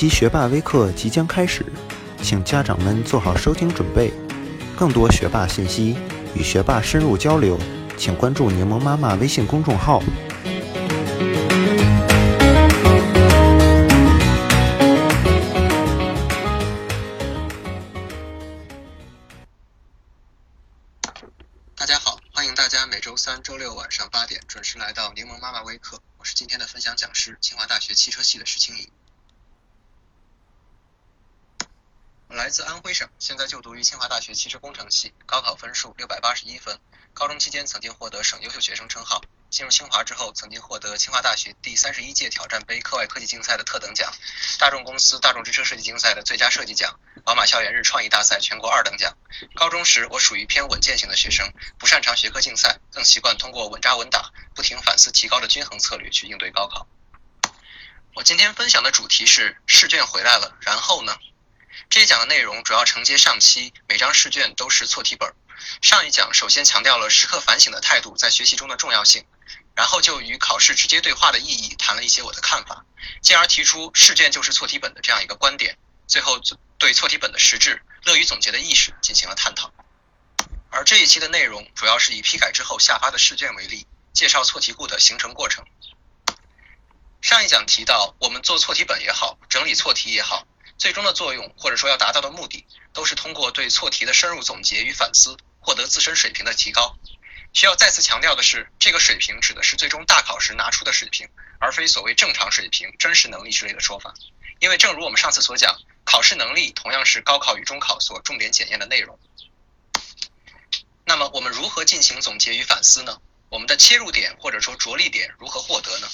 期学霸微课即将开始，请家长们做好收听准备。更多学霸信息与学霸深入交流，请关注柠檬妈妈微信公众号。大家好，欢迎大家每周三、周六晚上八点准时来到柠檬妈妈微课，我是今天的分享讲师，清华大学汽车系的石青怡。我来自安徽省，现在就读于清华大学汽车工程系，高考分数六百八十一分，高中期间曾经获得省优秀学生称号。进入清华之后，曾经获得清华大学第三十一届挑战杯课外科技竞赛的特等奖，大众公司大众之车设计竞赛的最佳设计奖，宝马校园日创意大赛全国二等奖。高中时我属于偏稳健型的学生，不擅长学科竞赛，更习惯通过稳扎稳打、不停反思提高的均衡策略去应对高考。我今天分享的主题是试卷回来了，然后呢？这一讲的内容主要承接上期，每张试卷都是错题本。上一讲首先强调了时刻反省的态度在学习中的重要性，然后就与考试直接对话的意义谈了一些我的看法，进而提出试卷就是错题本的这样一个观点，最后对错题本的实质、乐于总结的意识进行了探讨。而这一期的内容主要是以批改之后下发的试卷为例，介绍错题库的形成过程。上一讲提到，我们做错题本也好，整理错题也好。最终的作用，或者说要达到的目的，都是通过对错题的深入总结与反思，获得自身水平的提高。需要再次强调的是，这个水平指的是最终大考时拿出的水平，而非所谓正常水平、真实能力之类的说法。因为正如我们上次所讲，考试能力同样是高考与中考所重点检验的内容。那么，我们如何进行总结与反思呢？我们的切入点或者说着力点如何获得呢？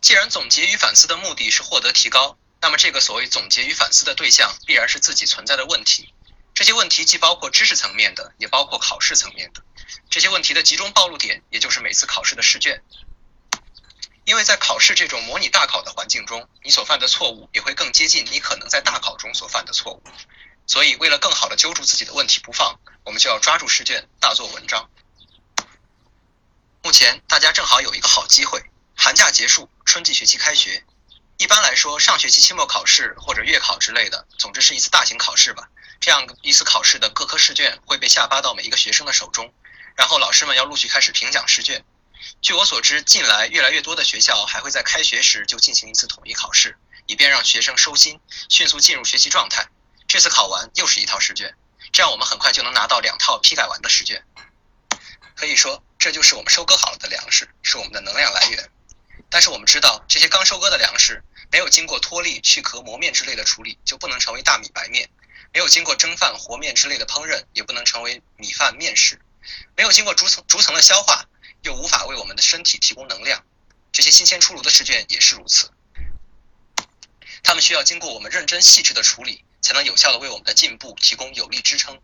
既然总结与反思的目的是获得提高。那么，这个所谓总结与反思的对象，必然是自己存在的问题。这些问题既包括知识层面的，也包括考试层面的。这些问题的集中暴露点，也就是每次考试的试卷。因为在考试这种模拟大考的环境中，你所犯的错误也会更接近你可能在大考中所犯的错误。所以，为了更好的揪住自己的问题不放，我们就要抓住试卷，大做文章。目前，大家正好有一个好机会：寒假结束，春季学期开学。一般来说，上学期期末考试或者月考之类的，总之是一次大型考试吧。这样一次考试的各科试卷会被下发到每一个学生的手中，然后老师们要陆续开始评奖试卷。据我所知，近来越来越多的学校还会在开学时就进行一次统一考试，以便让学生收心，迅速进入学习状态。这次考完又是一套试卷，这样我们很快就能拿到两套批改完的试卷。可以说，这就是我们收割好了的粮食，是我们的能量来源。但是我们知道，这些刚收割的粮食没有经过脱粒、去壳、磨面之类的处理，就不能成为大米白面；没有经过蒸饭、和面之类的烹饪，也不能成为米饭面食；没有经过逐层逐层的消化，又无法为我们的身体提供能量。这些新鲜出炉的试卷也是如此，他们需要经过我们认真细致的处理，才能有效的为我们的进步提供有力支撑。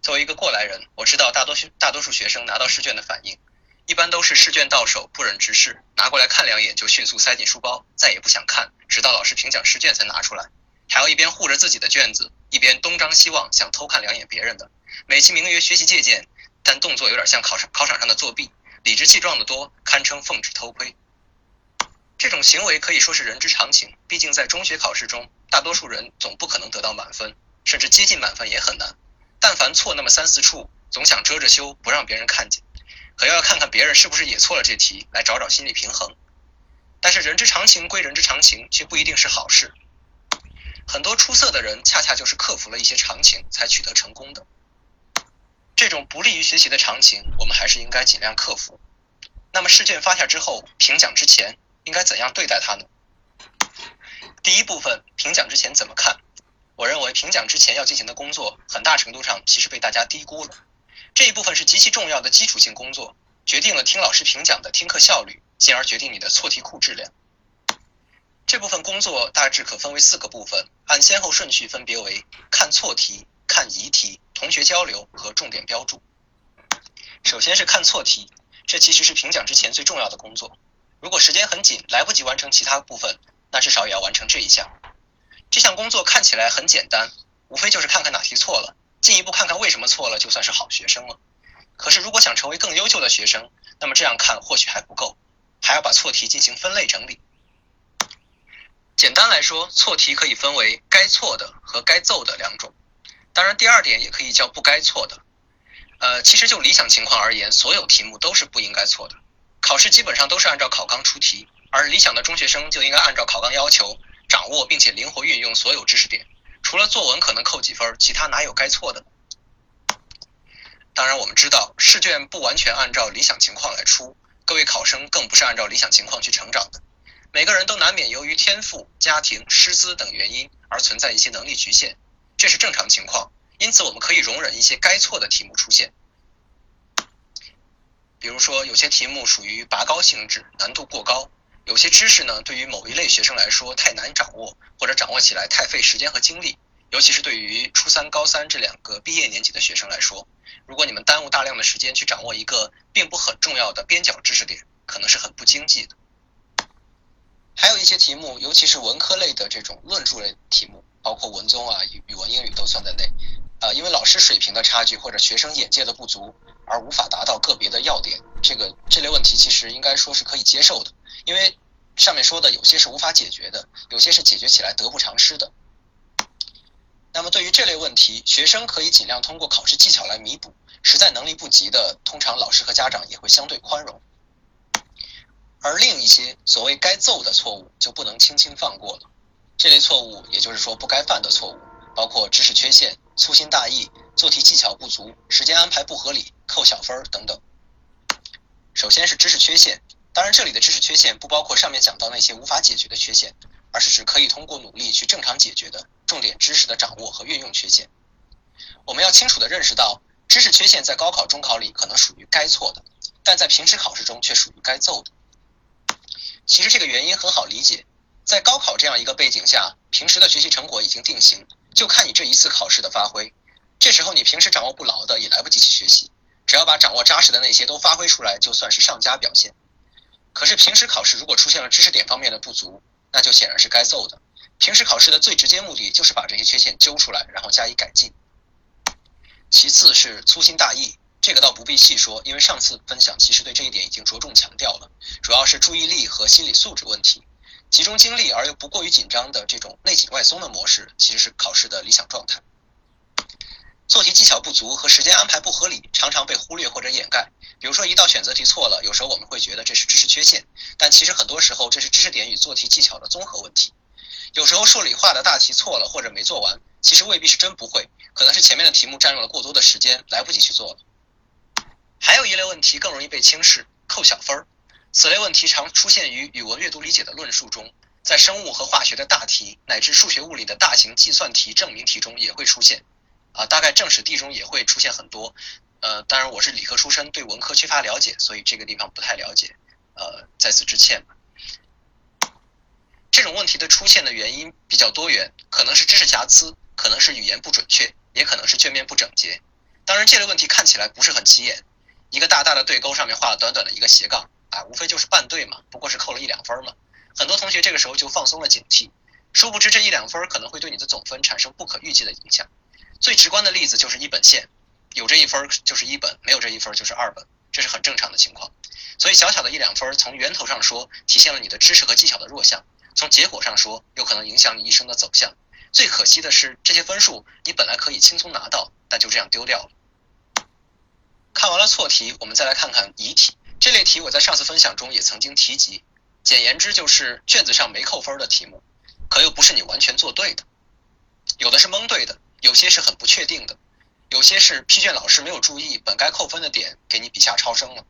作为一个过来人，我知道大多数大多数学生拿到试卷的反应。一般都是试卷到手不忍直视，拿过来看两眼就迅速塞进书包，再也不想看，直到老师评奖试卷才拿出来，还要一边护着自己的卷子，一边东张西望，想偷看两眼别人的。美其名曰学习借鉴，但动作有点像考场考场上的作弊，理直气壮的多，堪称奉旨偷窥。这种行为可以说是人之常情，毕竟在中学考试中，大多数人总不可能得到满分，甚至接近满分也很难。但凡错那么三四处，总想遮着羞，不让别人看见。可要看看别人是不是也错了这题，来找找心理平衡。但是人之常情归人之常情，却不一定是好事。很多出色的人，恰恰就是克服了一些常情，才取得成功的。这种不利于学习的常情，我们还是应该尽量克服。那么试卷发下之后，评奖之前应该怎样对待它呢？第一部分，评奖之前怎么看？我认为评奖之前要进行的工作，很大程度上其实被大家低估了。这一部分是极其重要的基础性工作，决定了听老师评讲的听课效率，进而决定你的错题库质量。这部分工作大致可分为四个部分，按先后顺序分别为看错题、看疑题、同学交流和重点标注。首先是看错题，这其实是评讲之前最重要的工作。如果时间很紧，来不及完成其他部分，那至少也要完成这一项。这项工作看起来很简单，无非就是看看哪题错了。进一步看看为什么错了，就算是好学生了。可是如果想成为更优秀的学生，那么这样看或许还不够，还要把错题进行分类整理。简单来说，错题可以分为该错的和该奏的两种。当然，第二点也可以叫不该错的。呃，其实就理想情况而言，所有题目都是不应该错的。考试基本上都是按照考纲出题，而理想的中学生就应该按照考纲要求，掌握并且灵活运用所有知识点。除了作文可能扣几分，其他哪有该错的？当然，我们知道试卷不完全按照理想情况来出，各位考生更不是按照理想情况去成长的。每个人都难免由于天赋、家庭、师资等原因而存在一些能力局限，这是正常情况。因此，我们可以容忍一些该错的题目出现。比如说，有些题目属于拔高性质，难度过高；有些知识呢，对于某一类学生来说太难掌握，或者掌握起来太费时间和精力。尤其是对于初三、高三这两个毕业年级的学生来说，如果你们耽误大量的时间去掌握一个并不很重要的边角知识点，可能是很不经济的。还有一些题目，尤其是文科类的这种论述类题目，包括文综啊、语语文、英语都算在内。啊，因为老师水平的差距或者学生眼界的不足，而无法达到个别的要点，这个这类问题其实应该说是可以接受的。因为上面说的有些是无法解决的，有些是解决起来得不偿失的。那么对于这类问题，学生可以尽量通过考试技巧来弥补，实在能力不及的，通常老师和家长也会相对宽容。而另一些所谓该揍的错误就不能轻轻放过了。这类错误，也就是说不该犯的错误，包括知识缺陷、粗心大意、做题技巧不足、时间安排不合理、扣小分等等。首先是知识缺陷，当然这里的知识缺陷不包括上面讲到那些无法解决的缺陷，而是指可以通过努力去正常解决的重点知识的掌握和运用缺陷。我们要清楚地认识到，知识缺陷在高考、中考里可能属于该错的，但在平时考试中却属于该奏的。其实这个原因很好理解，在高考这样一个背景下，平时的学习成果已经定型，就看你这一次考试的发挥。这时候你平时掌握不牢的也来不及去学习，只要把掌握扎实的那些都发挥出来，就算是上佳表现。可是平时考试如果出现了知识点方面的不足，那就显然是该揍的。平时考试的最直接目的就是把这些缺陷揪出来，然后加以改进。其次是粗心大意。这个倒不必细说，因为上次分享其实对这一点已经着重强调了，主要是注意力和心理素质问题，集中精力而又不过于紧张的这种内紧外松的模式，其实是考试的理想状态。做题技巧不足和时间安排不合理，常常被忽略或者掩盖。比如说一道选择题错了，有时候我们会觉得这是知识缺陷，但其实很多时候这是知识点与做题技巧的综合问题。有时候数理化的大题错了或者没做完，其实未必是真不会，可能是前面的题目占用了过多的时间，来不及去做了。还有一类问题更容易被轻视，扣小分儿。此类问题常出现于语文阅读理解的论述中，在生物和化学的大题，乃至数学物理的大型计算题、证明题中也会出现。啊，大概政史地中也会出现很多。呃，当然我是理科出身，对文科缺乏了解，所以这个地方不太了解。呃，在此致歉。这种问题的出现的原因比较多元，可能是知识瑕疵，可能是语言不准确，也可能是卷面不整洁。当然，这类问题看起来不是很起眼。一个大大的对勾上面画了短短的一个斜杠，啊，无非就是半对嘛，不过是扣了一两分嘛。很多同学这个时候就放松了警惕，殊不知这一两分可能会对你的总分产生不可预计的影响。最直观的例子就是一本线，有这一分就是一本，没有这一分就是二本，这是很正常的情况。所以小小的一两分，从源头上说，体现了你的知识和技巧的弱项；从结果上说，有可能影响你一生的走向。最可惜的是，这些分数你本来可以轻松拿到，但就这样丢掉了。看完了错题，我们再来看看疑题。这类题我在上次分享中也曾经提及，简言之就是卷子上没扣分的题目，可又不是你完全做对的，有的是蒙对的，有些是很不确定的，有些是批卷老师没有注意本该扣分的点给你笔下超生了。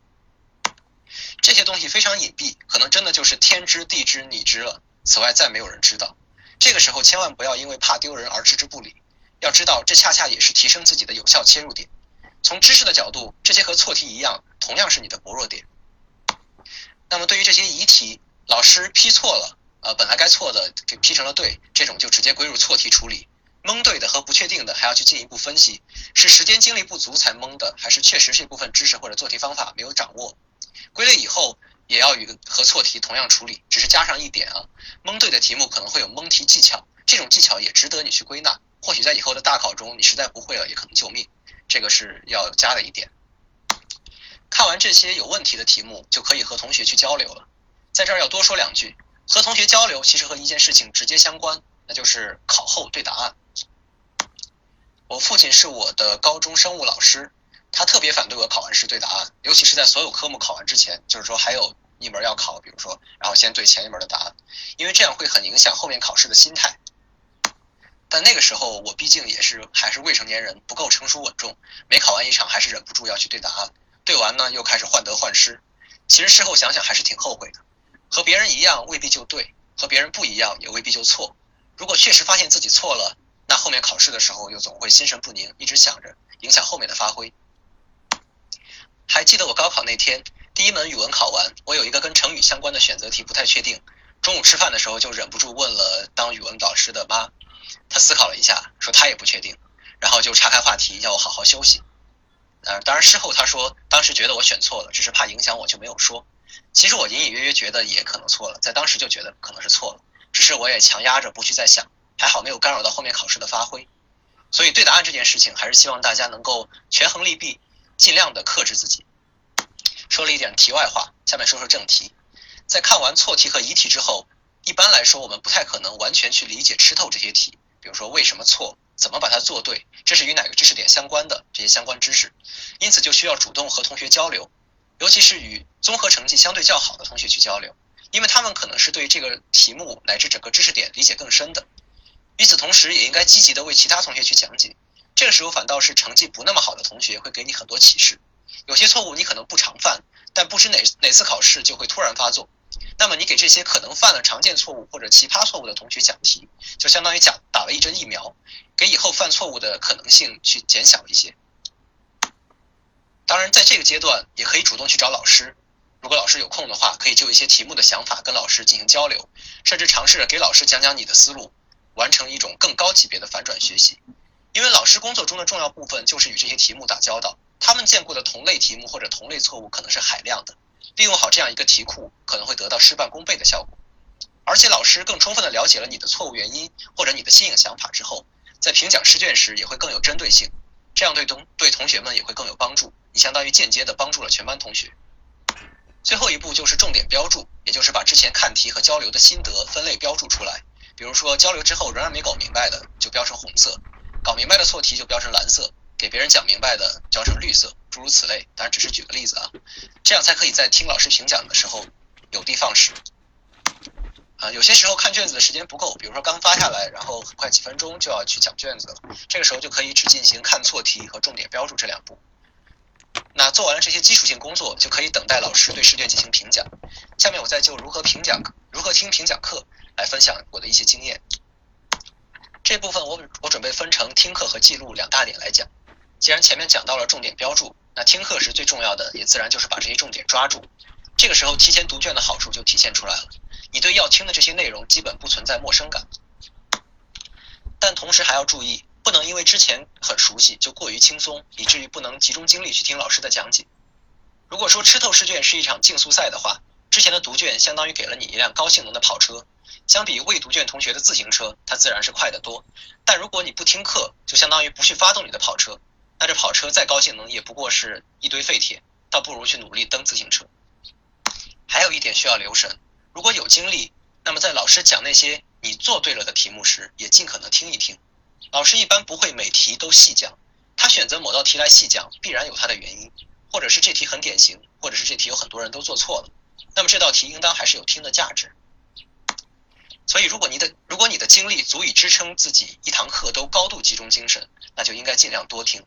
这些东西非常隐蔽，可能真的就是天知地知你知了，此外再没有人知道。这个时候千万不要因为怕丢人而置之不理，要知道这恰恰也是提升自己的有效切入点。从知识的角度，这些和错题一样，同样是你的薄弱点。那么对于这些疑题，老师批错了，呃，本来该错的给批成了对，这种就直接归入错题处理。蒙对的和不确定的还要去进一步分析，是时间精力不足才蒙的，还是确实这部分知识或者做题方法没有掌握？归类以后也要与和错题同样处理，只是加上一点啊，蒙对的题目可能会有蒙题技巧，这种技巧也值得你去归纳。或许在以后的大考中，你实在不会了，也可能救命。这个是要加的一点。看完这些有问题的题目，就可以和同学去交流了。在这儿要多说两句，和同学交流其实和一件事情直接相关，那就是考后对答案。我父亲是我的高中生物老师，他特别反对我考完试对答案，尤其是在所有科目考完之前，就是说还有一门要考，比如说，然后先对前一门的答案，因为这样会很影响后面考试的心态。但那个时候我毕竟也是还是未成年人，不够成熟稳重，每考完一场还是忍不住要去对答案，对完呢又开始患得患失。其实事后想想还是挺后悔的。和别人一样未必就对，和别人不一样也未必就错。如果确实发现自己错了，那后面考试的时候又总会心神不宁，一直想着影响后面的发挥。还记得我高考那天，第一门语文考完，我有一个跟成语相关的选择题不太确定，中午吃饭的时候就忍不住问了当语文导师的妈。她思考了一下，说她也不确定，然后就岔开话题，要我好好休息。呃，当然事后她说，当时觉得我选错了，只是怕影响我，就没有说。其实我隐隐约约觉得也可能错了，在当时就觉得可能是错了，只是我也强压着不去再想，还好没有干扰到后面考试的发挥。所以对答案这件事情，还是希望大家能够权衡利弊，尽量的克制自己。说了一点题外话，下面说说正题。在看完错题和疑题之后，一般来说我们不太可能完全去理解吃透这些题，比如说为什么错，怎么把它做对，这是与哪个知识点相关的这些相关知识，因此就需要主动和同学交流。尤其是与综合成绩相对较好的同学去交流，因为他们可能是对这个题目乃至整个知识点理解更深的。与此同时，也应该积极的为其他同学去讲解。这个时候反倒是成绩不那么好的同学会给你很多启示。有些错误你可能不常犯，但不知哪哪次考试就会突然发作。那么你给这些可能犯了常见错误或者奇葩错误的同学讲题，就相当于讲打了一针疫苗，给以后犯错误的可能性去减小一些。当然，在这个阶段也可以主动去找老师。如果老师有空的话，可以就一些题目的想法跟老师进行交流，甚至尝试着给老师讲讲你的思路，完成一种更高级别的反转学习。因为老师工作中的重要部分就是与这些题目打交道，他们见过的同类题目或者同类错误可能是海量的，利用好这样一个题库，可能会得到事半功倍的效果。而且老师更充分的了解了你的错误原因或者你的新颖想法之后，在评讲试卷时也会更有针对性，这样对同对同学们也会更有帮助。你相当于间接的帮助了全班同学。最后一步就是重点标注，也就是把之前看题和交流的心得分类标注出来。比如说交流之后仍然没搞明白的，就标成红色；搞明白的错题就标成蓝色；给别人讲明白的标成绿色，诸如此类。当然只是举个例子啊，这样才可以在听老师评讲的时候有的放矢。啊，有些时候看卷子的时间不够，比如说刚发下来，然后很快几分钟就要去讲卷子了，这个时候就可以只进行看错题和重点标注这两步。那做完了这些基础性工作，就可以等待老师对试卷进行评讲。下面我再就如何评讲、如何听评讲课来分享我的一些经验。这部分我我准备分成听课和记录两大点来讲。既然前面讲到了重点标注，那听课时最重要的也自然就是把这些重点抓住。这个时候提前读卷的好处就体现出来了。你对要听的这些内容基本不存在陌生感，但同时还要注意，不能因为之前很熟悉就过于轻松，以至于不能集中精力去听老师的讲解。如果说吃透试卷是一场竞速赛的话，之前的读卷相当于给了你一辆高性能的跑车，相比未读卷同学的自行车，它自然是快得多。但如果你不听课，就相当于不去发动你的跑车，那这跑车再高性能也不过是一堆废铁，倒不如去努力蹬自行车。还有一点需要留神。如果有精力，那么在老师讲那些你做对了的题目时，也尽可能听一听。老师一般不会每题都细讲，他选择某道题来细讲，必然有他的原因，或者是这题很典型，或者是这题有很多人都做错了。那么这道题应当还是有听的价值。所以，如果你的如果你的精力足以支撑自己一堂课都高度集中精神，那就应该尽量多听。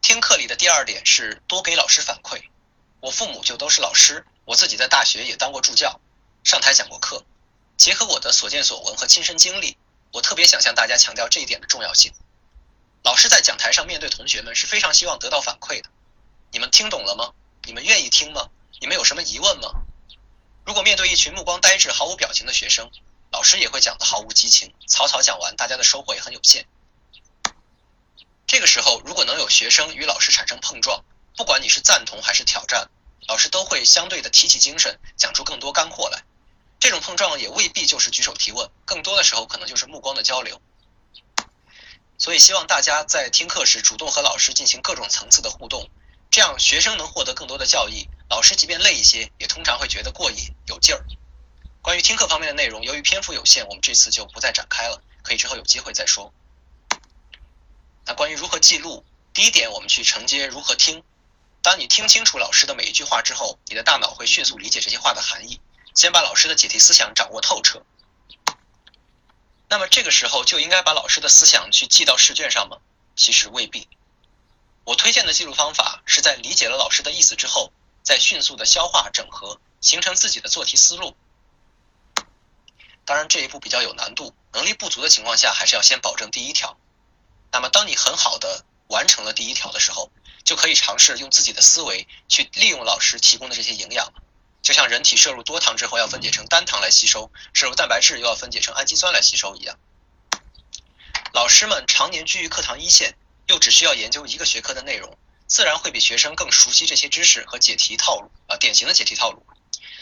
听课里的第二点是多给老师反馈。我父母就都是老师。我自己在大学也当过助教，上台讲过课，结合我的所见所闻和亲身经历，我特别想向大家强调这一点的重要性。老师在讲台上面对同学们是非常希望得到反馈的。你们听懂了吗？你们愿意听吗？你们有什么疑问吗？如果面对一群目光呆滞、毫无表情的学生，老师也会讲得毫无激情，草草讲完，大家的收获也很有限。这个时候，如果能有学生与老师产生碰撞，不管你是赞同还是挑战。老师都会相对的提起精神，讲出更多干货来。这种碰撞也未必就是举手提问，更多的时候可能就是目光的交流。所以希望大家在听课时主动和老师进行各种层次的互动，这样学生能获得更多的教益，老师即便累一些，也通常会觉得过瘾有劲儿。关于听课方面的内容，由于篇幅有限，我们这次就不再展开了，可以之后有机会再说。那关于如何记录，第一点，我们去承接如何听。当你听清楚老师的每一句话之后，你的大脑会迅速理解这些话的含义，先把老师的解题思想掌握透彻。那么这个时候就应该把老师的思想去记到试卷上吗？其实未必。我推荐的记录方法是在理解了老师的意思之后，再迅速的消化整合，形成自己的做题思路。当然这一步比较有难度，能力不足的情况下，还是要先保证第一条。那么当你很好的完成了第一条的时候，就可以尝试用自己的思维去利用老师提供的这些营养就像人体摄入多糖之后要分解成单糖来吸收，摄入蛋白质又要分解成氨基酸来吸收一样。老师们常年居于课堂一线，又只需要研究一个学科的内容，自然会比学生更熟悉这些知识和解题套路啊，典型的解题套路。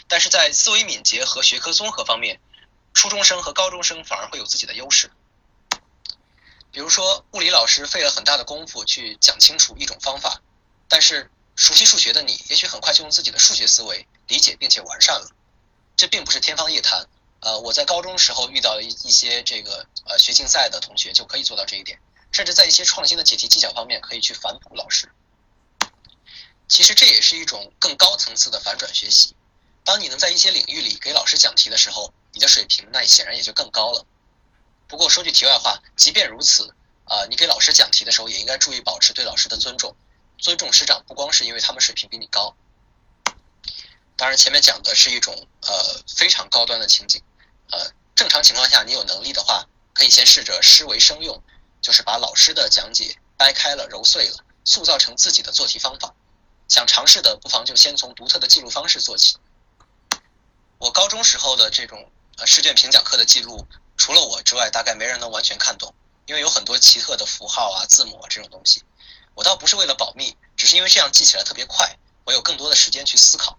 但是在思维敏捷和学科综合方面，初中生和高中生反而会有自己的优势。比如说，物理老师费了很大的功夫去讲清楚一种方法，但是熟悉数学的你，也许很快就用自己的数学思维理解并且完善了。这并不是天方夜谭。呃，我在高中时候遇到了一一些这个呃学竞赛的同学就可以做到这一点，甚至在一些创新的解题技巧方面可以去反哺老师。其实这也是一种更高层次的反转学习。当你能在一些领域里给老师讲题的时候，你的水平那显然也就更高了。不过说句题外话，即便如此，啊，你给老师讲题的时候也应该注意保持对老师的尊重。尊重师长不光是因为他们水平比你高，当然前面讲的是一种呃非常高端的情景，呃，正常情况下你有能力的话，可以先试着师为生用，就是把老师的讲解掰开了揉碎了，塑造成自己的做题方法。想尝试的不妨就先从独特的记录方式做起。我高中时候的这种呃试卷评讲课的记录，除了我之外，大概没人能完全看懂，因为有很多奇特的符号啊、字母啊这种东西。我倒不是为了保密，只是因为这样记起来特别快，我有更多的时间去思考。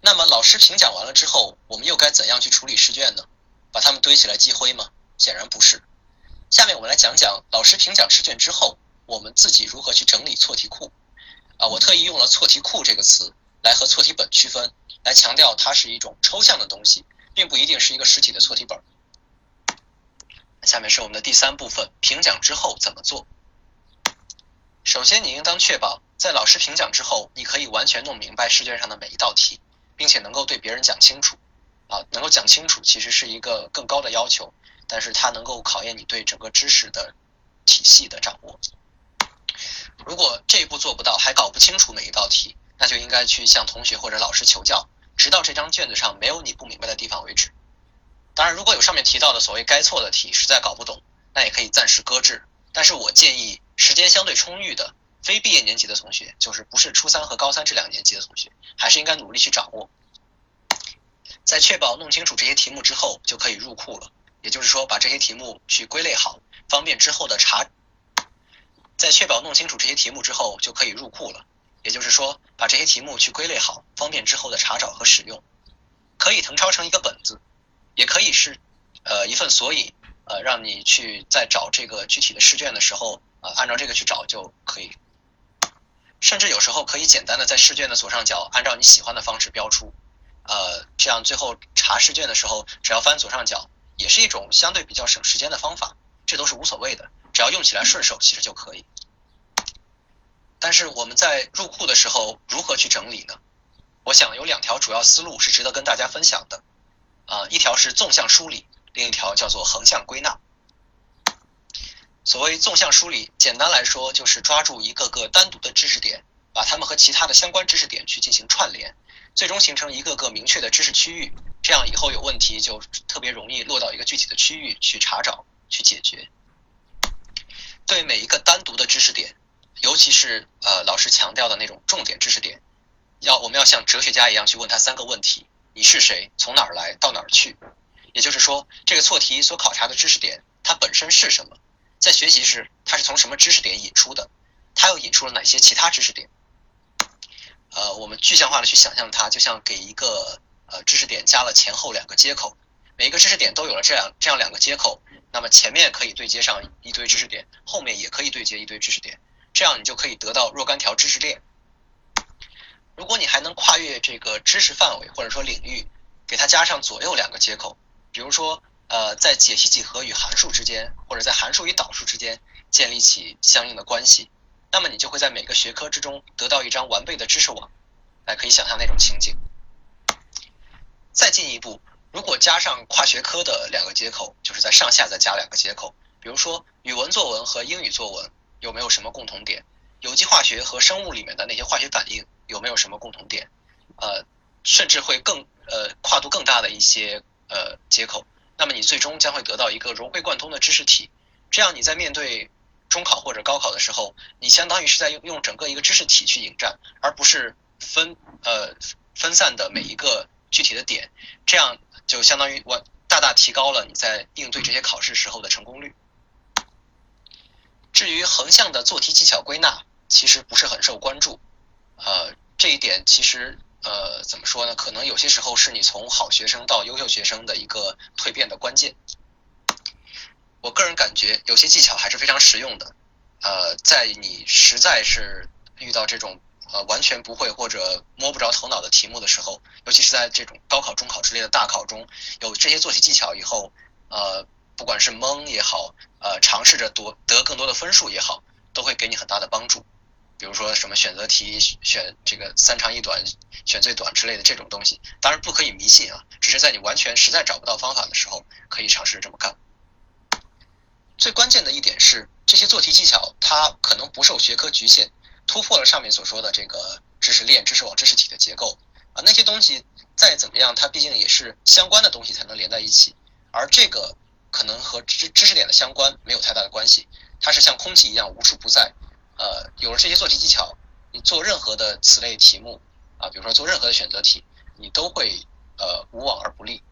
那么老师评讲完了之后，我们又该怎样去处理试卷呢？把它们堆起来积灰吗？显然不是。下面我们来讲讲老师评讲试卷之后，我们自己如何去整理错题库。啊，我特意用了错题库这个词来和错题本区分。来强调它是一种抽象的东西，并不一定是一个实体的错题本。下面是我们的第三部分，评讲之后怎么做？首先，你应当确保在老师评讲之后，你可以完全弄明白试卷上的每一道题，并且能够对别人讲清楚。啊，能够讲清楚其实是一个更高的要求，但是它能够考验你对整个知识的体系的掌握。如果这一步做不到，还搞不清楚每一道题，那就应该去向同学或者老师求教。直到这张卷子上没有你不明白的地方为止。当然，如果有上面提到的所谓该错的题，实在搞不懂，那也可以暂时搁置。但是我建议时间相对充裕的非毕业年级的同学，就是不是初三和高三这两年级的同学，还是应该努力去掌握。在确保弄清楚这些题目之后，就可以入库了。也就是说，把这些题目去归类好，方便之后的查。在确保弄清楚这些题目之后，就可以入库了。也就是说，把这些题目去归类好，方便之后的查找和使用。可以誊抄成一个本子，也可以是呃一份索引，呃让你去在找这个具体的试卷的时候，呃按照这个去找就可以。甚至有时候可以简单的在试卷的左上角按照你喜欢的方式标出，呃这样最后查试卷的时候，只要翻左上角，也是一种相对比较省时间的方法。这都是无所谓的，只要用起来顺手，其实就可以。但是我们在入库的时候如何去整理呢？我想有两条主要思路是值得跟大家分享的，啊，一条是纵向梳理，另一条叫做横向归纳。所谓纵向梳理，简单来说就是抓住一个个单独的知识点，把它们和其他的相关知识点去进行串联，最终形成一个个明确的知识区域，这样以后有问题就特别容易落到一个具体的区域去查找、去解决。对每一个单独的知识点。尤其是呃，老师强调的那种重点知识点，要我们要像哲学家一样去问他三个问题：你是谁？从哪儿来？到哪儿去？也就是说，这个错题所考察的知识点，它本身是什么？在学习时，它是从什么知识点引出的？它又引出了哪些其他知识点？呃，我们具象化的去想象它，就像给一个呃知识点加了前后两个接口，每一个知识点都有了这样这样两个接口，那么前面可以对接上一堆知识点，后面也可以对接一堆知识点。这样你就可以得到若干条知识链。如果你还能跨越这个知识范围或者说领域，给它加上左右两个接口，比如说呃在解析几何与函数之间，或者在函数与导数之间建立起相应的关系，那么你就会在每个学科之中得到一张完备的知识网。来，可以想象那种情景。再进一步，如果加上跨学科的两个接口，就是在上下再加两个接口，比如说语文作文和英语作文有没有什么共同点？有机化学和生物里面的那些化学反应有没有什么共同点？呃，甚至会更呃跨度更大的一些呃接口，那么你最终将会得到一个融会贯通的知识体。这样你在面对中考或者高考的时候，你相当于是在用用整个一个知识体去迎战，而不是分呃分散的每一个具体的点，这样就相当于我大大提高了你在应对这些考试时候的成功率。至于横向的做题技巧归纳，其实不是很受关注，呃，这一点其实呃怎么说呢？可能有些时候是你从好学生到优秀学生的一个蜕变的关键。我个人感觉有些技巧还是非常实用的，呃，在你实在是遇到这种呃完全不会或者摸不着头脑的题目的时候，尤其是在这种高考、中考之类的大考中，有这些做题技巧以后，呃，不管是蒙也好，呃，尝试着夺得更多的分数也好，都会给你很大的帮助。比如说什么选择题选这个三长一短选最短之类的这种东西，当然不可以迷信啊，只是在你完全实在找不到方法的时候，可以尝试这么干。最关键的一点是，这些做题技巧它可能不受学科局限，突破了上面所说的这个知识链、知识网、知识体的结构啊，那些东西再怎么样，它毕竟也是相关的东西才能连在一起，而这个可能和知知识点的相关没有太大的关系，它是像空气一样无处不在。呃，有了这些做题技巧，你做任何的此类题目啊，比如说做任何的选择题，你都会呃无往而不利。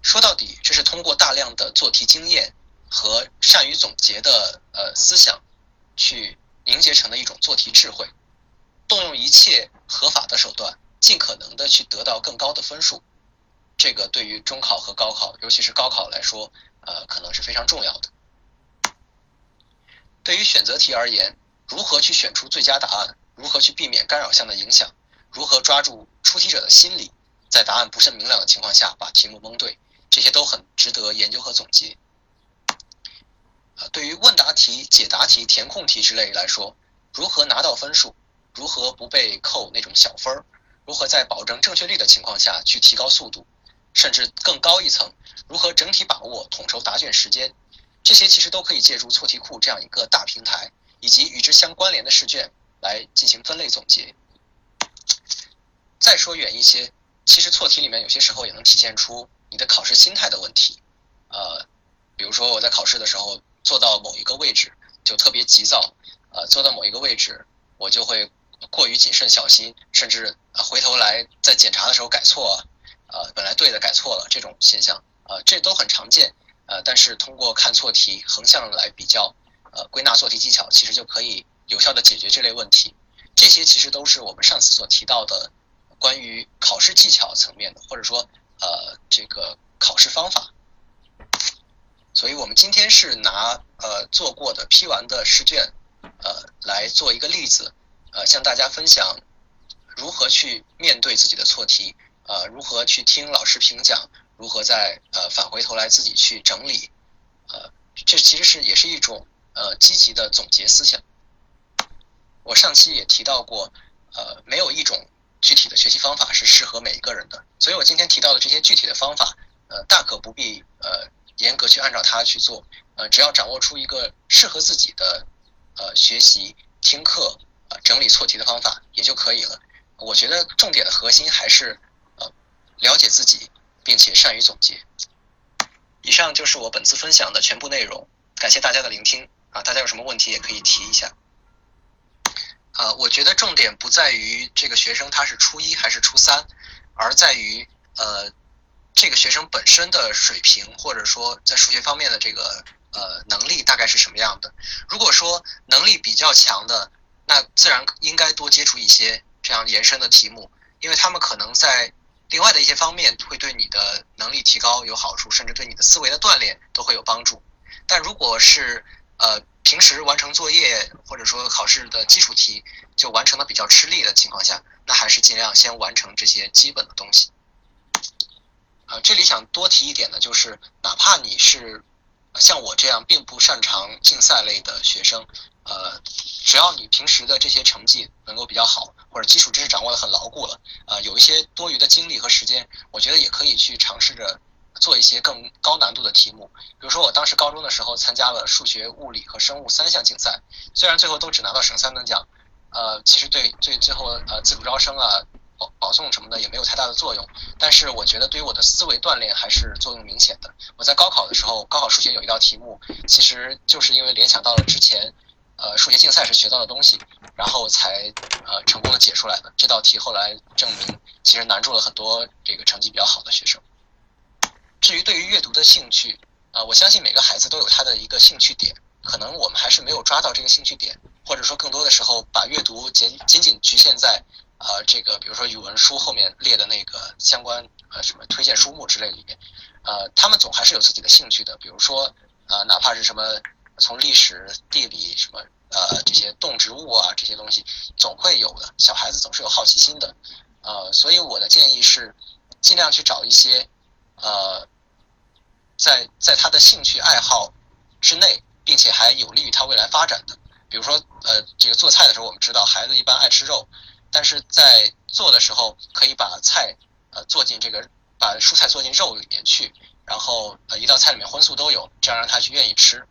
说到底，这是通过大量的做题经验和善于总结的呃思想，去凝结成的一种做题智慧。动用一切合法的手段，尽可能的去得到更高的分数，这个对于中考和高考，尤其是高考来说，呃，可能是非常重要的。对于选择题而言，如何去选出最佳答案，如何去避免干扰项的影响，如何抓住出题者的心理，在答案不甚明了的情况下把题目蒙对，这些都很值得研究和总结。啊，对于问答题、解答题、填空题之类来说，如何拿到分数，如何不被扣那种小分儿，如何在保证正确率的情况下去提高速度，甚至更高一层，如何整体把握统筹答卷时间。这些其实都可以借助错题库这样一个大平台，以及与之相关联的试卷来进行分类总结。再说远一些，其实错题里面有些时候也能体现出你的考试心态的问题。呃，比如说我在考试的时候坐到某一个位置就特别急躁，呃，坐到某一个位置我就会过于谨慎小心，甚至回头来在检查的时候改错，呃，本来对的改错了这种现象，呃，这都很常见。呃，但是通过看错题横向来比较，呃，归纳做题技巧，其实就可以有效的解决这类问题。这些其实都是我们上次所提到的关于考试技巧层面的，或者说呃这个考试方法。所以我们今天是拿呃做过的批完的试卷，呃来做一个例子，呃向大家分享如何去面对自己的错题，呃如何去听老师评讲。如何在呃返回头来自己去整理，呃，这其实是也是一种呃积极的总结思想。我上期也提到过，呃，没有一种具体的学习方法是适合每一个人的，所以我今天提到的这些具体的方法，呃，大可不必呃严格去按照它去做，呃，只要掌握出一个适合自己的呃学习听课呃整理错题的方法也就可以了。我觉得重点的核心还是了解自己。并且善于总结。以上就是我本次分享的全部内容，感谢大家的聆听啊！大家有什么问题也可以提一下。呃，我觉得重点不在于这个学生他是初一还是初三，而在于呃这个学生本身的水平，或者说在数学方面的这个呃能力大概是什么样的。如果说能力比较强的，那自然应该多接触一些这样延伸的题目，因为他们可能在。另外的一些方面会对你的能力提高有好处，甚至对你的思维的锻炼都会有帮助。但如果是呃平时完成作业或者说考试的基础题就完成的比较吃力的情况下，那还是尽量先完成这些基本的东西。呃，这里想多提一点的就是，哪怕你是像我这样并不擅长竞赛类的学生，呃，只要你平时的这些成绩能够比较好，或者基础知识掌握的很牢固了，呃，有一些多余的精力和时间，我觉得也可以去尝试着做一些更高难度的题目。比如说，我当时高中的时候参加了数学、物理和生物三项竞赛，虽然最后都只拿到省三等奖，呃，其实对对最后呃自主招生啊。保保送什么的也没有太大的作用，但是我觉得对于我的思维锻炼还是作用明显的。我在高考的时候，高考数学有一道题目，其实就是因为联想到了之前，呃，数学竞赛时学到的东西，然后才呃成功的解出来的。这道题后来证明，其实难住了很多这个成绩比较好的学生。至于对于阅读的兴趣，啊，我相信每个孩子都有他的一个兴趣点，可能我们还是没有抓到这个兴趣点，或者说更多的时候把阅读仅仅仅局限在。呃，这个比如说语文书后面列的那个相关呃什么推荐书目之类里面，呃，他们总还是有自己的兴趣的。比如说，呃，哪怕是什么从历史、地理什么呃这些动植物啊这些东西，总会有的。小孩子总是有好奇心的，呃，所以我的建议是，尽量去找一些呃，在在他的兴趣爱好之内，并且还有利于他未来发展的。比如说，呃，这个做菜的时候，我们知道孩子一般爱吃肉。但是在做的时候，可以把菜呃做进这个，把蔬菜做进肉里面去，然后呃一道菜里面荤素都有，这样让他去愿意吃。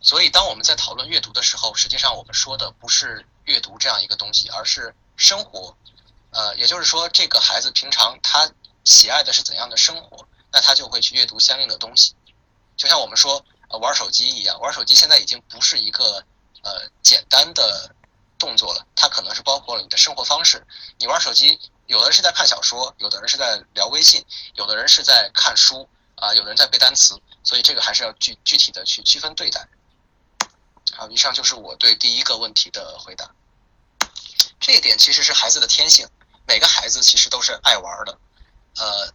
所以当我们在讨论阅读的时候，实际上我们说的不是阅读这样一个东西，而是生活。呃，也就是说，这个孩子平常他喜爱的是怎样的生活，那他就会去阅读相应的东西。就像我们说玩手机一样，玩手机现在已经不是一个呃简单的。动作了，它可能是包括了你的生活方式。你玩手机，有的人是在看小说，有的人是在聊微信，有的人是在看书啊，有的人在背单词。所以这个还是要具具体的去区分对待。好，以上就是我对第一个问题的回答。这一点其实是孩子的天性，每个孩子其实都是爱玩的。呃，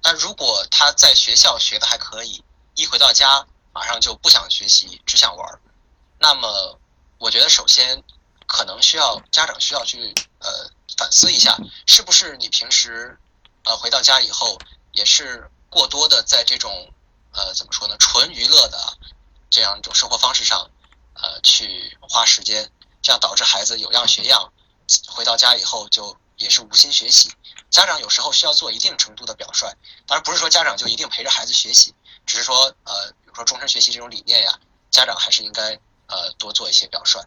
但如果他在学校学的还可以，一回到家马上就不想学习，只想玩，那么我觉得首先。可能需要家长需要去呃反思一下，是不是你平时呃回到家以后也是过多的在这种呃怎么说呢纯娱乐的这样一种生活方式上呃去花时间，这样导致孩子有样学样，回到家以后就也是无心学习。家长有时候需要做一定程度的表率，当然不是说家长就一定陪着孩子学习，只是说呃比如说终身学习这种理念呀，家长还是应该呃多做一些表率。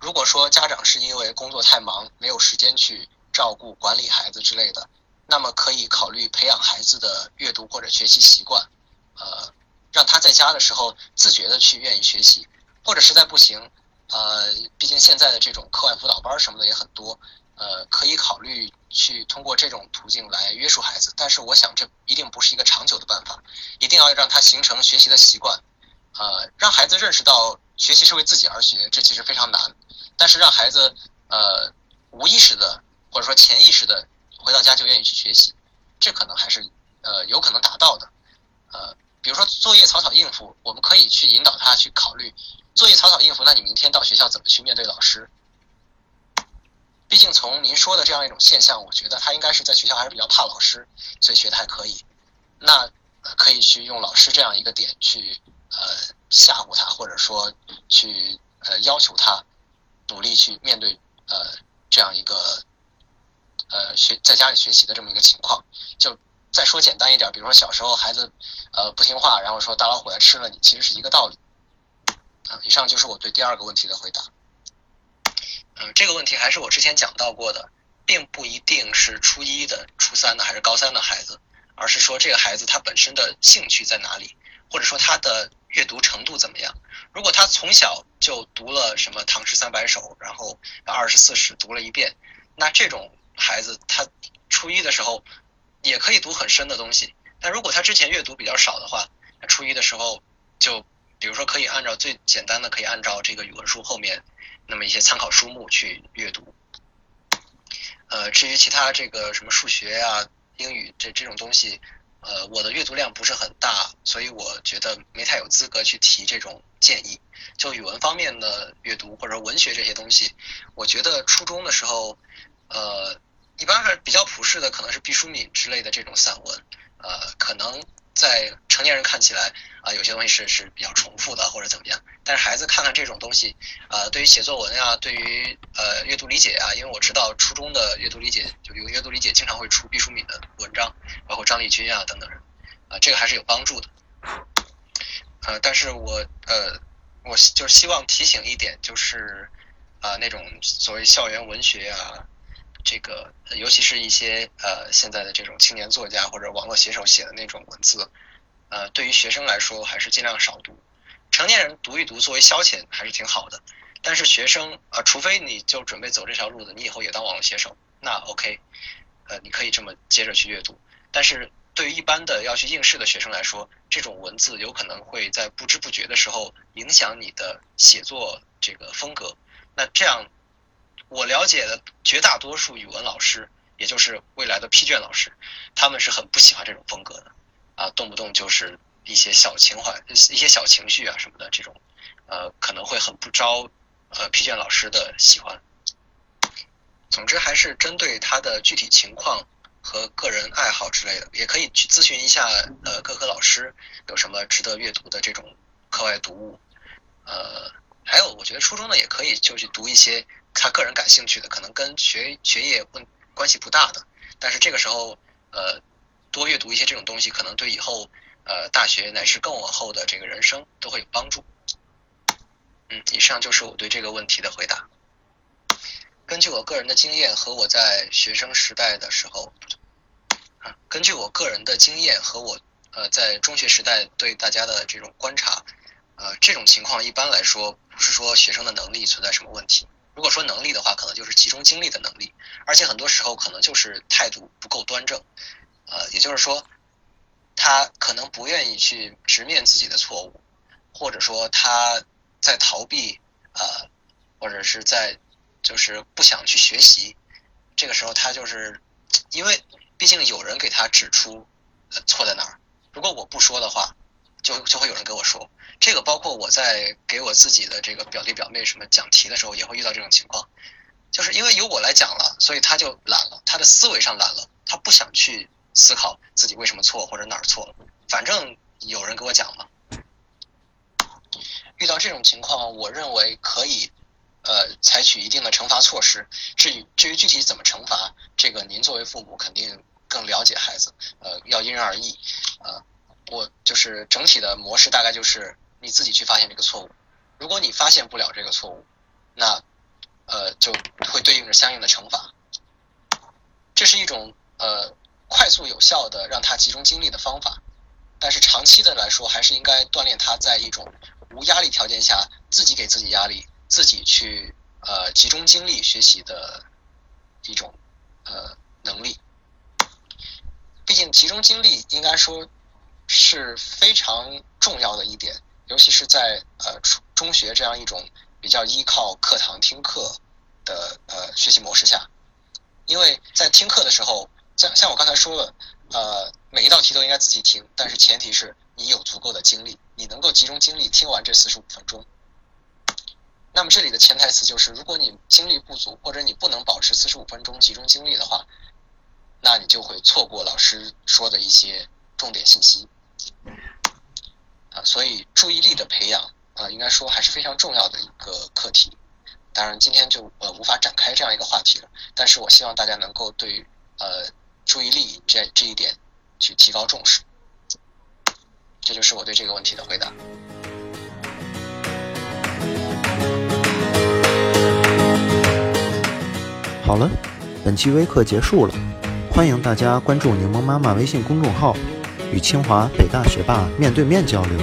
如果说家长是因为工作太忙，没有时间去照顾、管理孩子之类的，那么可以考虑培养孩子的阅读或者学习习惯，呃，让他在家的时候自觉的去愿意学习，或者实在不行，呃，毕竟现在的这种课外辅导班什么的也很多，呃，可以考虑去通过这种途径来约束孩子。但是我想这一定不是一个长久的办法，一定要让他形成学习的习惯，呃，让孩子认识到学习是为自己而学，这其实非常难。但是让孩子呃无意识的或者说潜意识的回到家就愿意去学习，这可能还是呃有可能达到的。呃，比如说作业草草应付，我们可以去引导他去考虑作业草草应付，那你明天到学校怎么去面对老师？毕竟从您说的这样一种现象，我觉得他应该是在学校还是比较怕老师，所以学的还可以。那可以去用老师这样一个点去呃吓唬他，或者说去呃要求他。努力去面对呃这样一个呃学在家里学习的这么一个情况，就再说简单一点，比如说小时候孩子呃不听话，然后说大老虎来吃了你，其实是一个道理。啊，以上就是我对第二个问题的回答。嗯，这个问题还是我之前讲到过的，并不一定是初一的、初三的还是高三的孩子，而是说这个孩子他本身的兴趣在哪里，或者说他的阅读程度怎么样。如果他从小就读了什么《唐诗三百首》，然后把二十四史读了一遍，那这种孩子他初一的时候也可以读很深的东西。但如果他之前阅读比较少的话，那初一的时候就比如说可以按照最简单的，可以按照这个语文书后面那么一些参考书目去阅读。呃，至于其他这个什么数学啊、英语这这种东西，呃，我的阅读量不是很大，所以我觉得没太有资格去提这种建议。就语文方面的阅读或者文学这些东西，我觉得初中的时候，呃，一般是比较普世的，可能是毕淑敏之类的这种散文，呃，可能。在成年人看起来啊，有些东西是是比较重复的或者怎么样，但是孩子看看这种东西，呃，对于写作文呀，对于呃阅读理解啊，因为我知道初中的阅读理解就有阅读理解经常会出毕淑敏的文章，包括张丽君啊等等，啊，这个还是有帮助的。呃，但是我呃，我就是希望提醒一点，就是啊那种所谓校园文学啊。这个，尤其是一些呃现在的这种青年作家或者网络写手写的那种文字，呃，对于学生来说还是尽量少读。成年人读一读作为消遣还是挺好的，但是学生啊，除非你就准备走这条路的，你以后也当网络写手，那 OK，呃，你可以这么接着去阅读。但是对于一般的要去应试的学生来说，这种文字有可能会在不知不觉的时候影响你的写作这个风格，那这样。我了解的绝大多数语文老师，也就是未来的批卷老师，他们是很不喜欢这种风格的，啊，动不动就是一些小情怀、一些小情绪啊什么的，这种，呃，可能会很不招呃批卷老师的喜欢。总之，还是针对他的具体情况和个人爱好之类的，也可以去咨询一下呃各科老师有什么值得阅读的这种课外读物，呃，还有我觉得初中呢也可以就去读一些。他个人感兴趣的，可能跟学学业不关系不大的，但是这个时候，呃，多阅读一些这种东西，可能对以后呃大学乃至更往后的这个人生都会有帮助。嗯，以上就是我对这个问题的回答。根据我个人的经验和我在学生时代的时候，啊，根据我个人的经验和我呃在中学时代对大家的这种观察，呃，这种情况一般来说不是说学生的能力存在什么问题。如果说能力的话，可能就是集中精力的能力，而且很多时候可能就是态度不够端正，呃，也就是说，他可能不愿意去直面自己的错误，或者说他在逃避，呃，或者是在就是不想去学习，这个时候他就是因为毕竟有人给他指出呃错在哪儿，如果我不说的话，就就会有人给我说。这个包括我在给我自己的这个表弟表妹什么讲题的时候，也会遇到这种情况，就是因为由我来讲了，所以他就懒了，他的思维上懒了，他不想去思考自己为什么错或者哪儿错了，反正有人给我讲了。遇到这种情况，我认为可以呃采取一定的惩罚措施。至于至于具体怎么惩罚，这个您作为父母肯定更了解孩子，呃，要因人而异，呃，我就是整体的模式大概就是。你自己去发现这个错误，如果你发现不了这个错误，那呃就会对应着相应的惩罚。这是一种呃快速有效的让他集中精力的方法，但是长期的来说，还是应该锻炼他在一种无压力条件下自己给自己压力，自己去呃集中精力学习的一种呃能力。毕竟集中精力应该说是非常重要的一点。尤其是在呃中中学这样一种比较依靠课堂听课的呃学习模式下，因为在听课的时候，像像我刚才说了，呃每一道题都应该仔细听，但是前提是你有足够的精力，你能够集中精力听完这四十五分钟。那么这里的潜台词就是，如果你精力不足，或者你不能保持四十五分钟集中精力的话，那你就会错过老师说的一些重点信息。啊，所以注意力的培养啊，应该说还是非常重要的一个课题。当然，今天就呃无法展开这样一个话题了。但是我希望大家能够对呃注意力这这一点去提高重视。这就是我对这个问题的回答。好了，本期微课结束了，欢迎大家关注柠檬妈妈微信公众号。与清华、北大学霸面对面交流。